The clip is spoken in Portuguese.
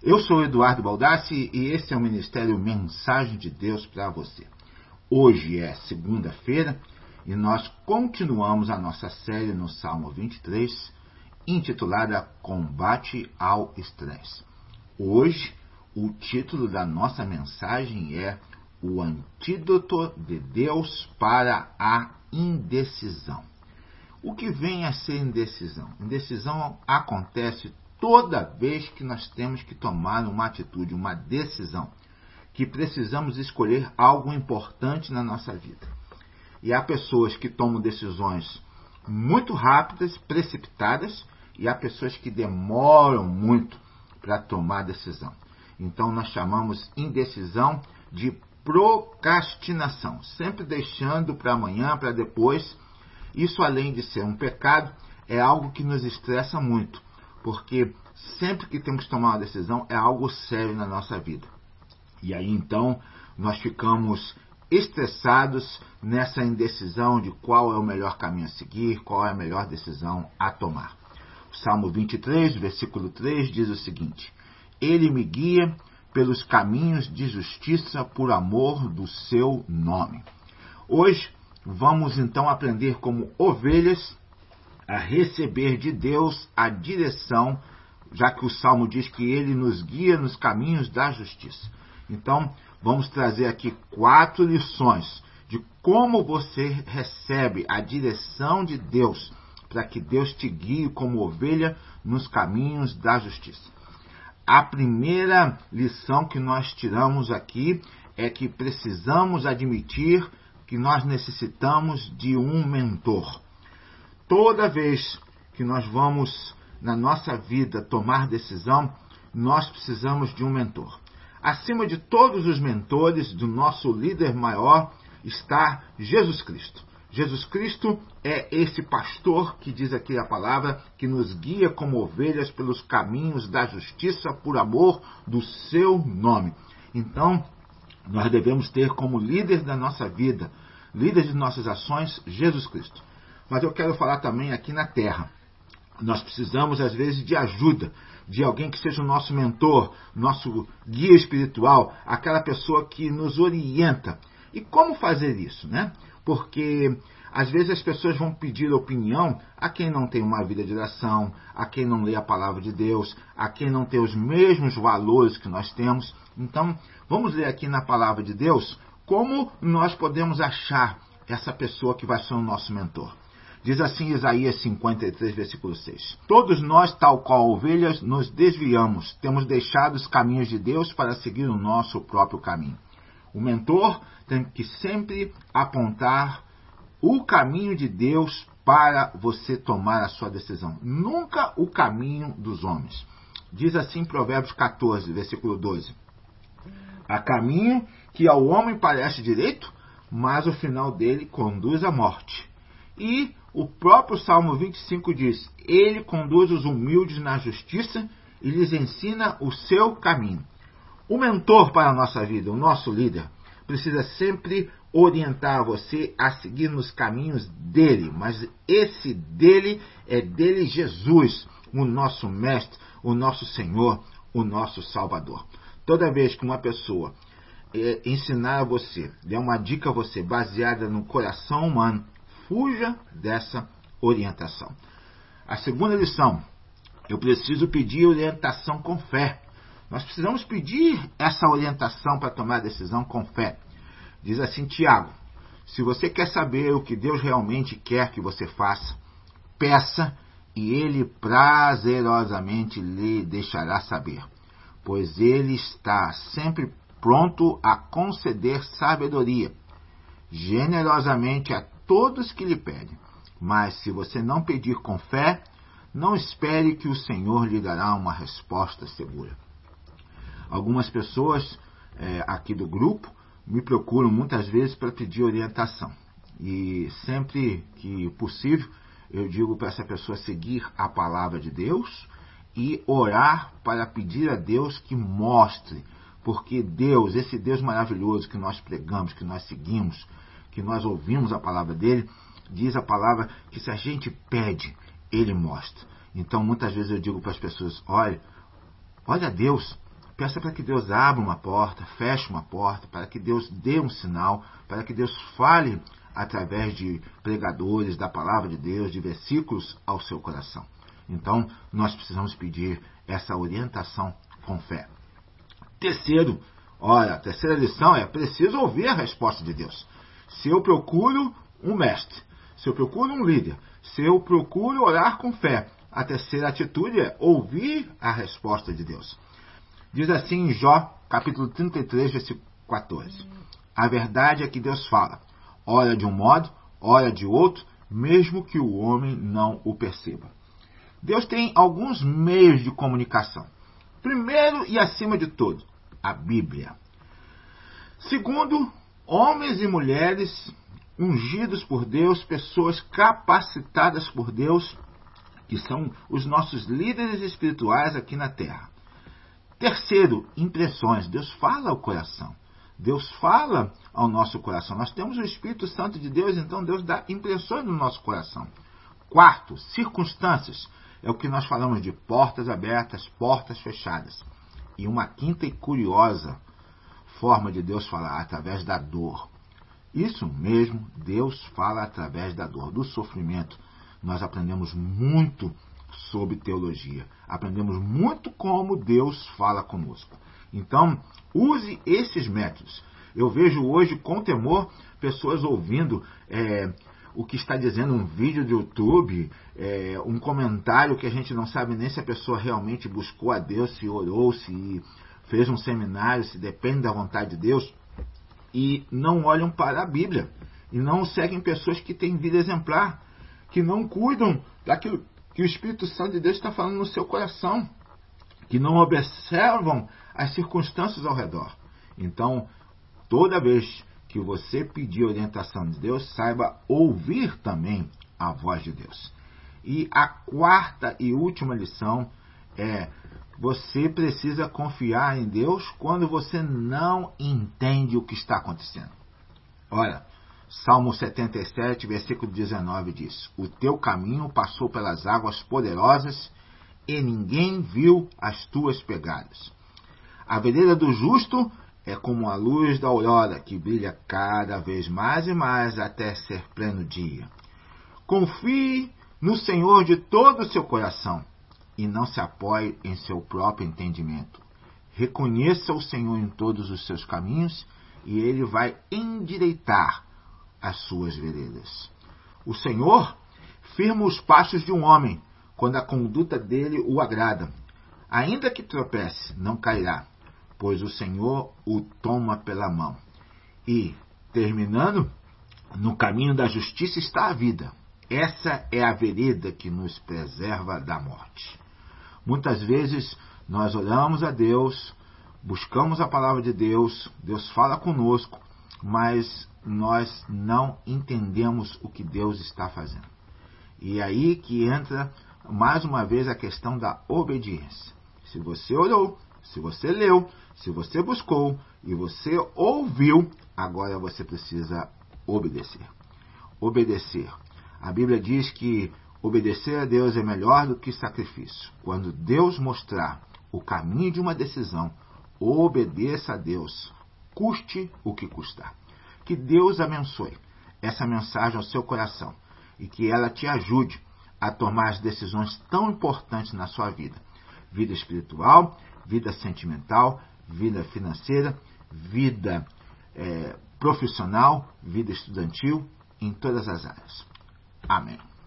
Eu sou Eduardo Baldassi e esse é o Ministério Mensagem de Deus para você. Hoje é segunda-feira e nós continuamos a nossa série no Salmo 23, intitulada Combate ao Estresse. Hoje, o título da nossa mensagem é O Antídoto de Deus para a Indecisão. O que vem a ser indecisão? Indecisão acontece toda vez que nós temos que tomar uma atitude, uma decisão, que precisamos escolher algo importante na nossa vida. E há pessoas que tomam decisões muito rápidas, precipitadas, e há pessoas que demoram muito para tomar decisão. Então nós chamamos indecisão de procrastinação, sempre deixando para amanhã, para depois. Isso, além de ser um pecado, é algo que nos estressa muito porque sempre que temos que tomar uma decisão é algo sério na nossa vida. E aí então nós ficamos estressados nessa indecisão de qual é o melhor caminho a seguir, qual é a melhor decisão a tomar. O Salmo 23, versículo 3 diz o seguinte: Ele me guia pelos caminhos de justiça por amor do seu nome. Hoje vamos então aprender como ovelhas a receber de Deus a direção, já que o Salmo diz que ele nos guia nos caminhos da justiça. Então, vamos trazer aqui quatro lições de como você recebe a direção de Deus, para que Deus te guie como ovelha nos caminhos da justiça. A primeira lição que nós tiramos aqui é que precisamos admitir que nós necessitamos de um mentor. Toda vez que nós vamos na nossa vida tomar decisão, nós precisamos de um mentor. Acima de todos os mentores, do nosso líder maior, está Jesus Cristo. Jesus Cristo é esse pastor que diz aqui a palavra, que nos guia como ovelhas pelos caminhos da justiça por amor do seu nome. Então, nós devemos ter como líder da nossa vida, líder de nossas ações, Jesus Cristo mas eu quero falar também aqui na Terra. Nós precisamos, às vezes, de ajuda, de alguém que seja o nosso mentor, nosso guia espiritual, aquela pessoa que nos orienta. E como fazer isso, né? Porque às vezes as pessoas vão pedir opinião a quem não tem uma vida de oração, a quem não lê a palavra de Deus, a quem não tem os mesmos valores que nós temos. Então, vamos ler aqui na palavra de Deus como nós podemos achar essa pessoa que vai ser o nosso mentor. Diz assim Isaías 53, versículo 6: Todos nós, tal qual ovelhas, nos desviamos, temos deixado os caminhos de Deus para seguir o nosso próprio caminho. O mentor tem que sempre apontar o caminho de Deus para você tomar a sua decisão, nunca o caminho dos homens. Diz assim Provérbios 14, versículo 12: Há caminho que ao homem parece direito, mas o final dele conduz à morte. E o próprio Salmo 25 diz: Ele conduz os humildes na justiça e lhes ensina o seu caminho. O mentor para a nossa vida, o nosso líder, precisa sempre orientar você a seguir nos caminhos dele, mas esse dele é dele Jesus, o nosso mestre, o nosso Senhor, o nosso Salvador. Toda vez que uma pessoa é, ensinar a você, der uma dica a você baseada no coração humano, fuja dessa orientação. A segunda lição, eu preciso pedir orientação com fé. Nós precisamos pedir essa orientação para tomar decisão com fé. Diz assim Tiago: se você quer saber o que Deus realmente quer que você faça, peça e ele prazerosamente lhe deixará saber, pois ele está sempre pronto a conceder sabedoria generosamente a todos que lhe pedem. Mas se você não pedir com fé, não espere que o Senhor lhe dará uma resposta segura. Algumas pessoas é, aqui do grupo me procuram muitas vezes para pedir orientação. E sempre que possível, eu digo para essa pessoa seguir a palavra de Deus e orar para pedir a Deus que mostre, porque Deus, esse Deus maravilhoso que nós pregamos, que nós seguimos, que nós ouvimos a palavra dele, diz a palavra que se a gente pede, ele mostra. Então muitas vezes eu digo para as pessoas: olha, olha a Deus, Peça para que Deus abra uma porta, feche uma porta, para que Deus dê um sinal, para que Deus fale através de pregadores da palavra de Deus, de versículos ao seu coração. Então, nós precisamos pedir essa orientação com fé. Terceiro, olha, a terceira lição é preciso ouvir a resposta de Deus. Se eu procuro um mestre, se eu procuro um líder, se eu procuro orar com fé, a terceira atitude é ouvir a resposta de Deus. Diz assim em Jó, capítulo 33, versículo 14. A verdade é que Deus fala, ora de um modo, ora de outro, mesmo que o homem não o perceba. Deus tem alguns meios de comunicação. Primeiro e acima de tudo, a Bíblia. Segundo, homens e mulheres ungidos por Deus, pessoas capacitadas por Deus, que são os nossos líderes espirituais aqui na terra. Terceiro, impressões. Deus fala ao coração. Deus fala ao nosso coração. Nós temos o Espírito Santo de Deus, então Deus dá impressões no nosso coração. Quarto, circunstâncias. É o que nós falamos de portas abertas, portas fechadas. E uma quinta e curiosa forma de Deus falar, através da dor. Isso mesmo, Deus fala através da dor, do sofrimento. Nós aprendemos muito sobre teologia. Aprendemos muito como Deus fala conosco. Então, use esses métodos. Eu vejo hoje com temor pessoas ouvindo é, o que está dizendo um vídeo do YouTube, é, um comentário que a gente não sabe nem se a pessoa realmente buscou a Deus, se orou, se fez um seminário, se depende da vontade de Deus, e não olham para a Bíblia, e não seguem pessoas que têm vida exemplar, que não cuidam daquilo que o Espírito Santo de Deus está falando no seu coração, que não observam as circunstâncias ao redor. Então, toda vez que você pedir orientação de Deus, saiba ouvir também a voz de Deus. E a quarta e última lição é: você precisa confiar em Deus quando você não entende o que está acontecendo. Olha, Salmo 77, versículo 19 diz: O teu caminho passou pelas águas poderosas e ninguém viu as tuas pegadas. A vereda do justo é como a luz da aurora que brilha cada vez mais e mais até ser pleno dia. Confie no Senhor de todo o seu coração e não se apoie em seu próprio entendimento. Reconheça o Senhor em todos os seus caminhos e ele vai endireitar as suas veredas. O Senhor firma os passos de um homem quando a conduta dele o agrada. Ainda que tropece, não cairá, pois o Senhor o toma pela mão. E, terminando, no caminho da justiça está a vida. Essa é a vereda que nos preserva da morte. Muitas vezes nós olhamos a Deus, buscamos a palavra de Deus, Deus fala conosco, mas nós não entendemos o que Deus está fazendo. E aí que entra mais uma vez a questão da obediência. Se você orou, se você leu, se você buscou e você ouviu, agora você precisa obedecer. Obedecer. A Bíblia diz que obedecer a Deus é melhor do que sacrifício. Quando Deus mostrar o caminho de uma decisão, obedeça a Deus, custe o que custar. Que Deus abençoe essa mensagem ao seu coração e que ela te ajude a tomar as decisões tão importantes na sua vida: vida espiritual, vida sentimental, vida financeira, vida é, profissional, vida estudantil, em todas as áreas. Amém.